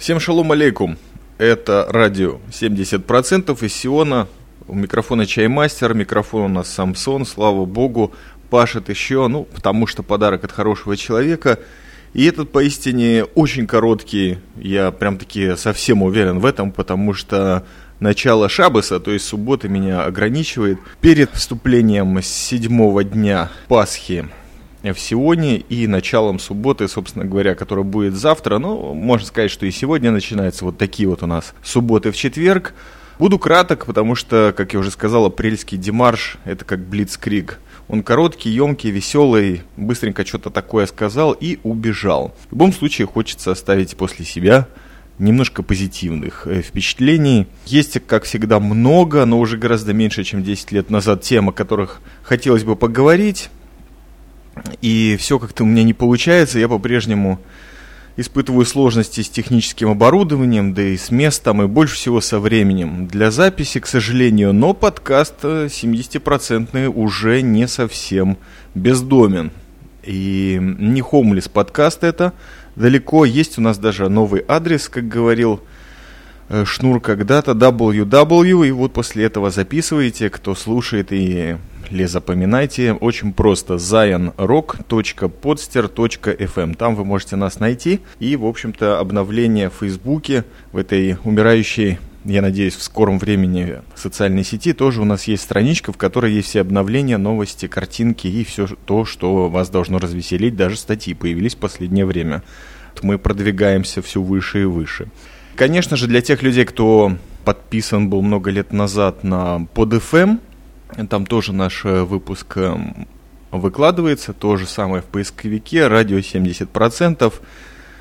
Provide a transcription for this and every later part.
Всем шалом алейкум. Это радио 70% из Сиона. У микрофона Чаймастер, микрофон у нас Самсон, слава богу, пашет еще, ну, потому что подарок от хорошего человека. И этот поистине очень короткий, я прям таки совсем уверен в этом, потому что начало Шабаса, то есть субботы, меня ограничивает. Перед вступлением седьмого дня Пасхи в Сионе и началом субботы, собственно говоря, которая будет завтра. Ну, можно сказать, что и сегодня начинаются вот такие вот у нас субботы в четверг. Буду краток, потому что, как я уже сказал, апрельский демарш – это как блицкриг. Он короткий, емкий, веселый, быстренько что-то такое сказал и убежал. В любом случае хочется оставить после себя немножко позитивных э, впечатлений. Есть, как всегда, много, но уже гораздо меньше, чем 10 лет назад тем, о которых хотелось бы поговорить и все как-то у меня не получается, я по-прежнему испытываю сложности с техническим оборудованием, да и с местом, и больше всего со временем. Для записи, к сожалению, но подкаст 70% уже не совсем бездомен. И не Хомлис подкаст это, далеко есть у нас даже новый адрес, как говорил э, Шнур когда-то, www, и вот после этого записывайте, кто слушает и или запоминайте очень просто zionrock.podster.fm. Там вы можете нас найти. И, в общем-то, обновление в Фейсбуке, в этой умирающей я надеюсь, в скором времени социальной сети тоже у нас есть страничка, в которой есть все обновления, новости, картинки и все то, что вас должно развеселить. Даже статьи появились в последнее время. Мы продвигаемся все выше и выше. Конечно же, для тех людей, кто подписан был много лет назад на PodFM, там тоже наш э, выпуск эм, выкладывается, то же самое в поисковике, радио 70%.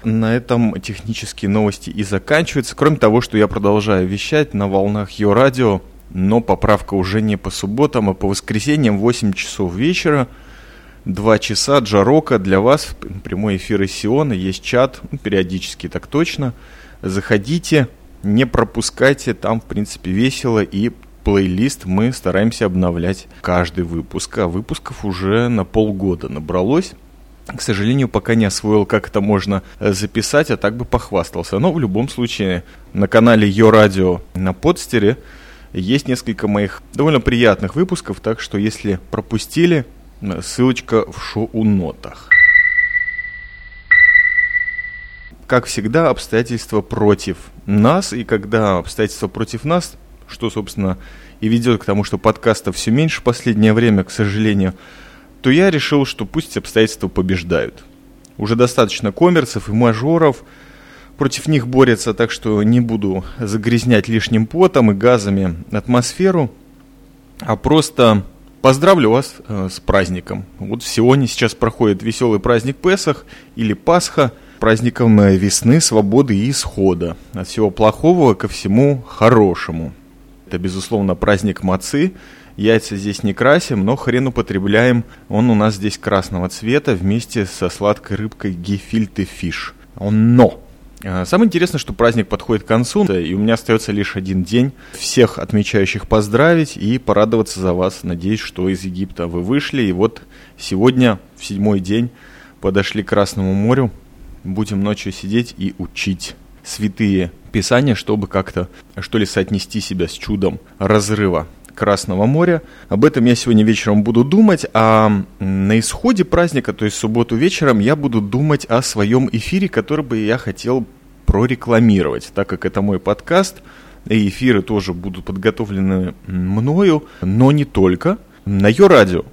На этом технические новости и заканчиваются. Кроме того, что я продолжаю вещать на волнах ее радио, но поправка уже не по субботам, а по воскресеньям в 8 часов вечера. Два часа Джарока для вас, прямой эфир из Сиона, есть чат, ну, периодически так точно. Заходите, не пропускайте, там в принципе весело и плейлист мы стараемся обновлять каждый выпуск, а выпусков уже на полгода набралось. К сожалению, пока не освоил, как это можно э, записать, а так бы похвастался. Но в любом случае, на канале Йо Радио на подстере есть несколько моих довольно приятных выпусков, так что если пропустили, э, ссылочка в шоу-нотах. Как всегда, обстоятельства против нас, и когда обстоятельства против нас, что, собственно, и ведет к тому, что подкастов все меньше в последнее время, к сожалению, то я решил, что пусть обстоятельства побеждают. Уже достаточно коммерцев и мажоров, против них борются, так что не буду загрязнять лишним потом и газами атмосферу, а просто поздравлю вас э, с праздником. Вот Сионе сейчас проходит веселый праздник Песах или Пасха, праздником э, весны, свободы и исхода. От всего плохого ко всему хорошему. Это, безусловно, праздник мацы. Яйца здесь не красим, но хрен употребляем. Он у нас здесь красного цвета вместе со сладкой рыбкой гефильте фиш. Но! А, самое интересное, что праздник подходит к концу, и у меня остается лишь один день. Всех отмечающих поздравить и порадоваться за вас. Надеюсь, что из Египта вы вышли. И вот сегодня, в седьмой день, подошли к Красному морю. Будем ночью сидеть и учить святые писания, чтобы как-то, что ли, соотнести себя с чудом разрыва Красного моря. Об этом я сегодня вечером буду думать, а на исходе праздника, то есть субботу вечером, я буду думать о своем эфире, который бы я хотел прорекламировать, так как это мой подкаст, и эфиры тоже будут подготовлены мною, но не только. На ее радио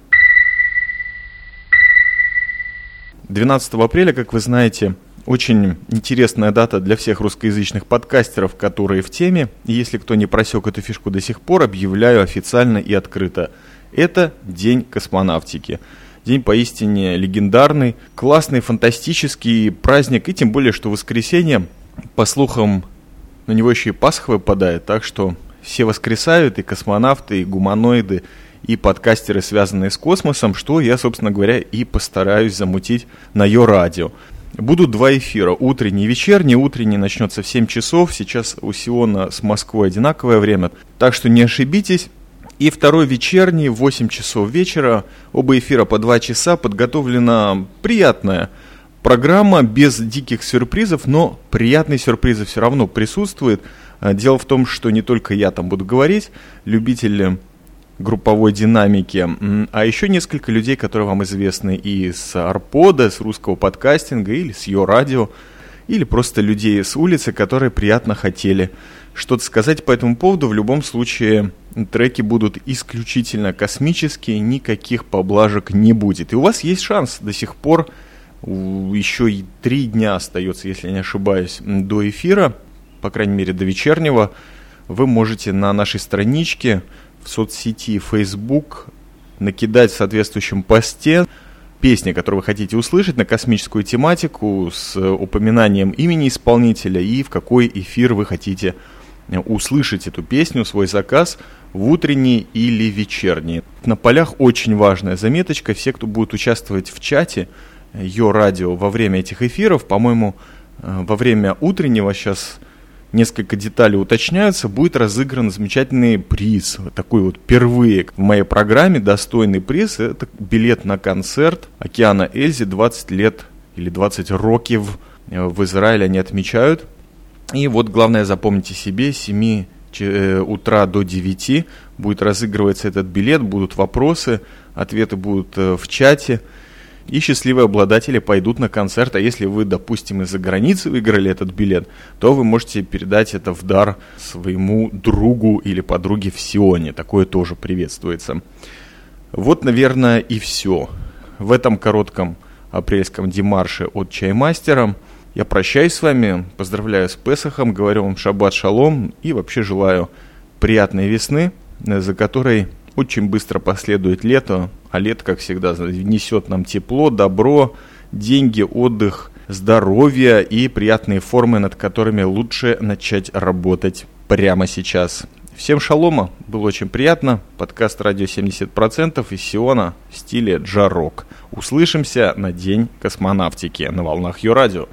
12 апреля, как вы знаете, очень интересная дата для всех русскоязычных подкастеров, которые в теме. И если кто не просек эту фишку до сих пор, объявляю официально и открыто. Это День космонавтики. День поистине легендарный, классный, фантастический праздник. И тем более, что воскресенье, по слухам, на него еще и Пасха выпадает. Так что все воскресают, и космонавты, и гуманоиды, и подкастеры, связанные с космосом, что я, собственно говоря, и постараюсь замутить на ее радио. Будут два эфира, утренний и вечерний. Утренний начнется в 7 часов, сейчас у Сиона с Москвой одинаковое время, так что не ошибитесь. И второй вечерний в 8 часов вечера, оба эфира по 2 часа, подготовлена приятная программа без диких сюрпризов, но приятные сюрпризы все равно присутствуют. А, дело в том, что не только я там буду говорить, любители групповой динамики, а еще несколько людей, которые вам известны и с Арпода, с русского подкастинга или с Йо Радио, или просто людей с улицы, которые приятно хотели что-то сказать по этому поводу. В любом случае, треки будут исключительно космические, никаких поблажек не будет. И у вас есть шанс до сих пор, еще и три дня остается, если не ошибаюсь, до эфира, по крайней мере до вечернего, вы можете на нашей страничке в соцсети Facebook накидать в соответствующем посте песни, которые вы хотите услышать на космическую тематику с упоминанием имени исполнителя и в какой эфир вы хотите услышать эту песню, свой заказ в утренний или вечерний. На полях очень важная заметочка. Все, кто будет участвовать в чате Йо Радио во время этих эфиров, по-моему, э, во время утреннего сейчас несколько деталей уточняются, будет разыгран замечательный приз. Такой вот впервые в моей программе достойный приз. Это билет на концерт Океана Эльзи 20 лет или 20 років в Израиле они отмечают. И вот главное запомните себе, с 7 э, утра до 9 будет разыгрываться этот билет, будут вопросы, ответы будут э, в чате. И счастливые обладатели пойдут на концерт. А если вы, допустим, из-за границы выиграли этот билет, то вы можете передать это в дар своему другу или подруге в Сионе. Такое тоже приветствуется. Вот, наверное, и все. В этом коротком апрельском демарше от Чаймастера – я прощаюсь с вами, поздравляю с Песохом, говорю вам шаббат шалом и вообще желаю приятной весны, за которой очень быстро последует лето, а лето, как всегда, несет нам тепло, добро, деньги, отдых, здоровье и приятные формы, над которыми лучше начать работать прямо сейчас. Всем шалома, было очень приятно. Подкаст «Радио 70%» из Сиона в стиле джарок. Услышимся на День космонавтики на волнах Йо Радио.